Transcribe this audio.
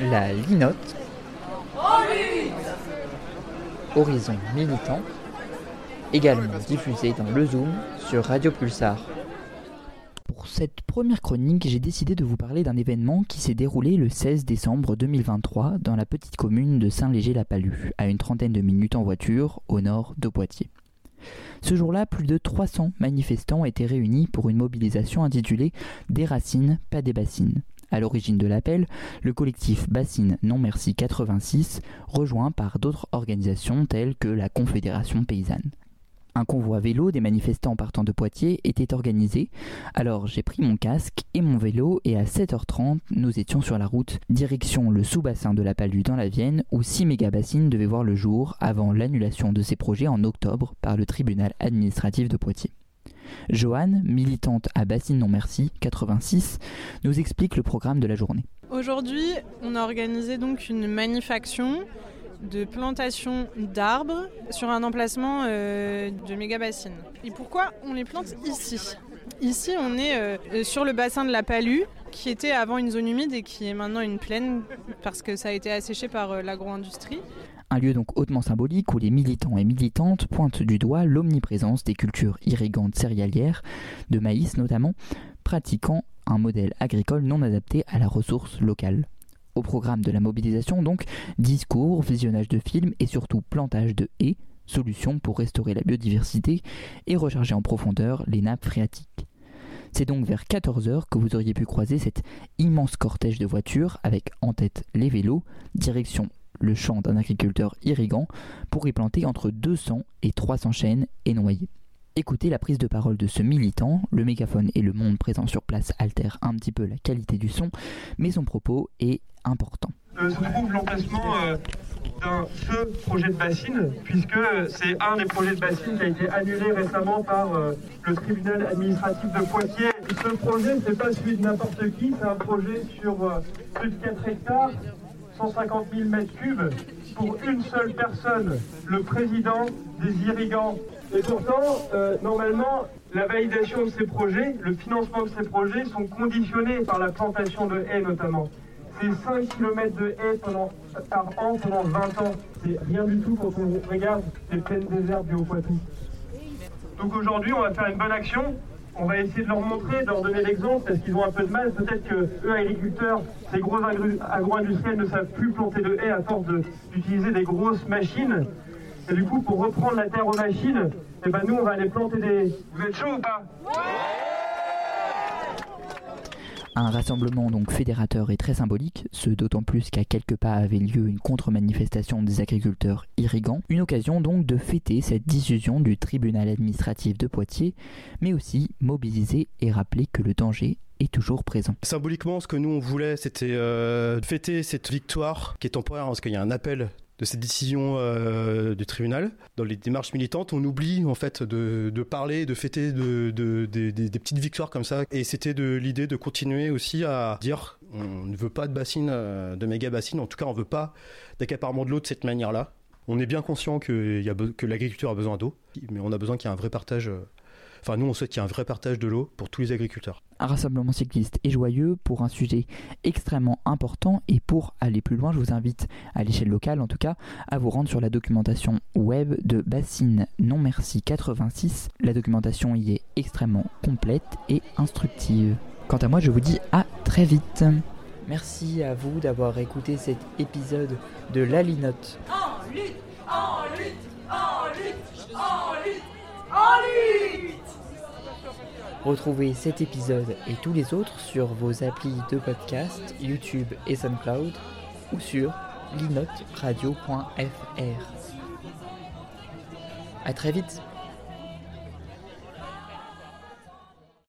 La Linote. Horizon militant. Également diffusé dans le Zoom sur Radio Pulsar. Pour cette première chronique, j'ai décidé de vous parler d'un événement qui s'est déroulé le 16 décembre 2023 dans la petite commune de Saint-Léger-la-Palue, à une trentaine de minutes en voiture au nord de Poitiers. Ce jour-là, plus de 300 manifestants étaient réunis pour une mobilisation intitulée Des racines, pas des bassines. À l'origine de l'appel, le collectif Bassine Non Merci 86, rejoint par d'autres organisations telles que la Confédération Paysanne. Un convoi vélo des manifestants partant de Poitiers était organisé, alors j'ai pris mon casque et mon vélo et à 7h30 nous étions sur la route direction le sous-bassin de la Palue dans la Vienne où 6 mégabassines devaient voir le jour avant l'annulation de ces projets en octobre par le tribunal administratif de Poitiers. Joanne, militante à Bassine Non Merci 86, nous explique le programme de la journée. Aujourd'hui, on a organisé donc une manifaction de plantation d'arbres sur un emplacement euh, de méga bassines. Et pourquoi on les plante ici? Ici, on est euh, sur le bassin de la Palue, qui était avant une zone humide et qui est maintenant une plaine parce que ça a été asséché par euh, l'agro-industrie. Un lieu donc hautement symbolique où les militants et militantes pointent du doigt l'omniprésence des cultures irrigantes céréalières, de maïs notamment, pratiquant un modèle agricole non adapté à la ressource locale. Au programme de la mobilisation donc, discours, visionnage de films et surtout plantage de haies, solutions pour restaurer la biodiversité et recharger en profondeur les nappes phréatiques. C'est donc vers 14h que vous auriez pu croiser cet immense cortège de voitures avec en tête les vélos, direction le champ d'un agriculteur irrigant pour y planter entre 200 et 300 chênes et noyer. Écoutez la prise de parole de ce militant, le mégaphone et le monde présent sur place altèrent un petit peu la qualité du son, mais son propos est important. Euh, se trouve l'emplacement euh, d'un ce projet de bassine, puisque c'est un des projets de bassine qui a été annulé récemment par euh, le tribunal administratif de Poitiers. Ce projet, c'est pas celui de n'importe qui, c'est un projet sur plus de 4 hectares, 150 000 mètres cubes, pour une seule personne, le président des irrigants. Et pourtant, normalement, la validation de ces projets, le financement de ces projets sont conditionnés par la plantation de haies notamment. C'est 5 km de haies pendant, par an pendant 20 ans. C'est rien du tout quand on regarde les plaines désertes du Haut-Poitou. Donc aujourd'hui, on va faire une bonne action. On va essayer de leur montrer, de leur donner l'exemple, parce qu'ils ont un peu de mal. Peut-être que eux, agriculteurs, ces gros agro-industriels ne savent plus planter de haies à force d'utiliser des grosses machines. Et du coup, pour reprendre la terre aux machines, eh ben nous, on va aller planter des... Vous êtes chaud ou pas? Un rassemblement donc fédérateur et très symbolique, ce d'autant plus qu'à quelques pas avait lieu une contre-manifestation des agriculteurs irrigants, une occasion donc de fêter cette décision du tribunal administratif de Poitiers, mais aussi mobiliser et rappeler que le danger est toujours présent. Symboliquement, ce que nous on voulait, c'était euh, fêter cette victoire qui est temporaire, parce qu'il y a un appel de cette décision euh, du tribunal. Dans les démarches militantes, on oublie en fait de, parler, de fêter de, des petites victoires comme ça. Et c'était de l'idée de continuer aussi à dire on ne veut pas de bassines, euh, de méga bassines. En tout cas, on ne veut pas d'accaparement de l'eau de cette manière-là. On est bien conscient que, que l'agriculture a besoin d'eau, mais on a besoin qu'il y ait un vrai partage euh, Enfin, nous, on souhaite qu'il y ait un vrai partage de l'eau pour tous les agriculteurs. Un rassemblement cycliste et joyeux pour un sujet extrêmement important et pour aller plus loin, je vous invite, à l'échelle locale en tout cas, à vous rendre sur la documentation web de Bassine Non Merci 86. La documentation y est extrêmement complète et instructive. Quant à moi, je vous dis à très vite. Merci à vous d'avoir écouté cet épisode de La Linote. En lutte, en lutte, en lutte, en lutte, en lutte Retrouvez cet épisode et tous les autres sur vos applis de podcast, YouTube et SoundCloud ou sur linotradio.fr. A très vite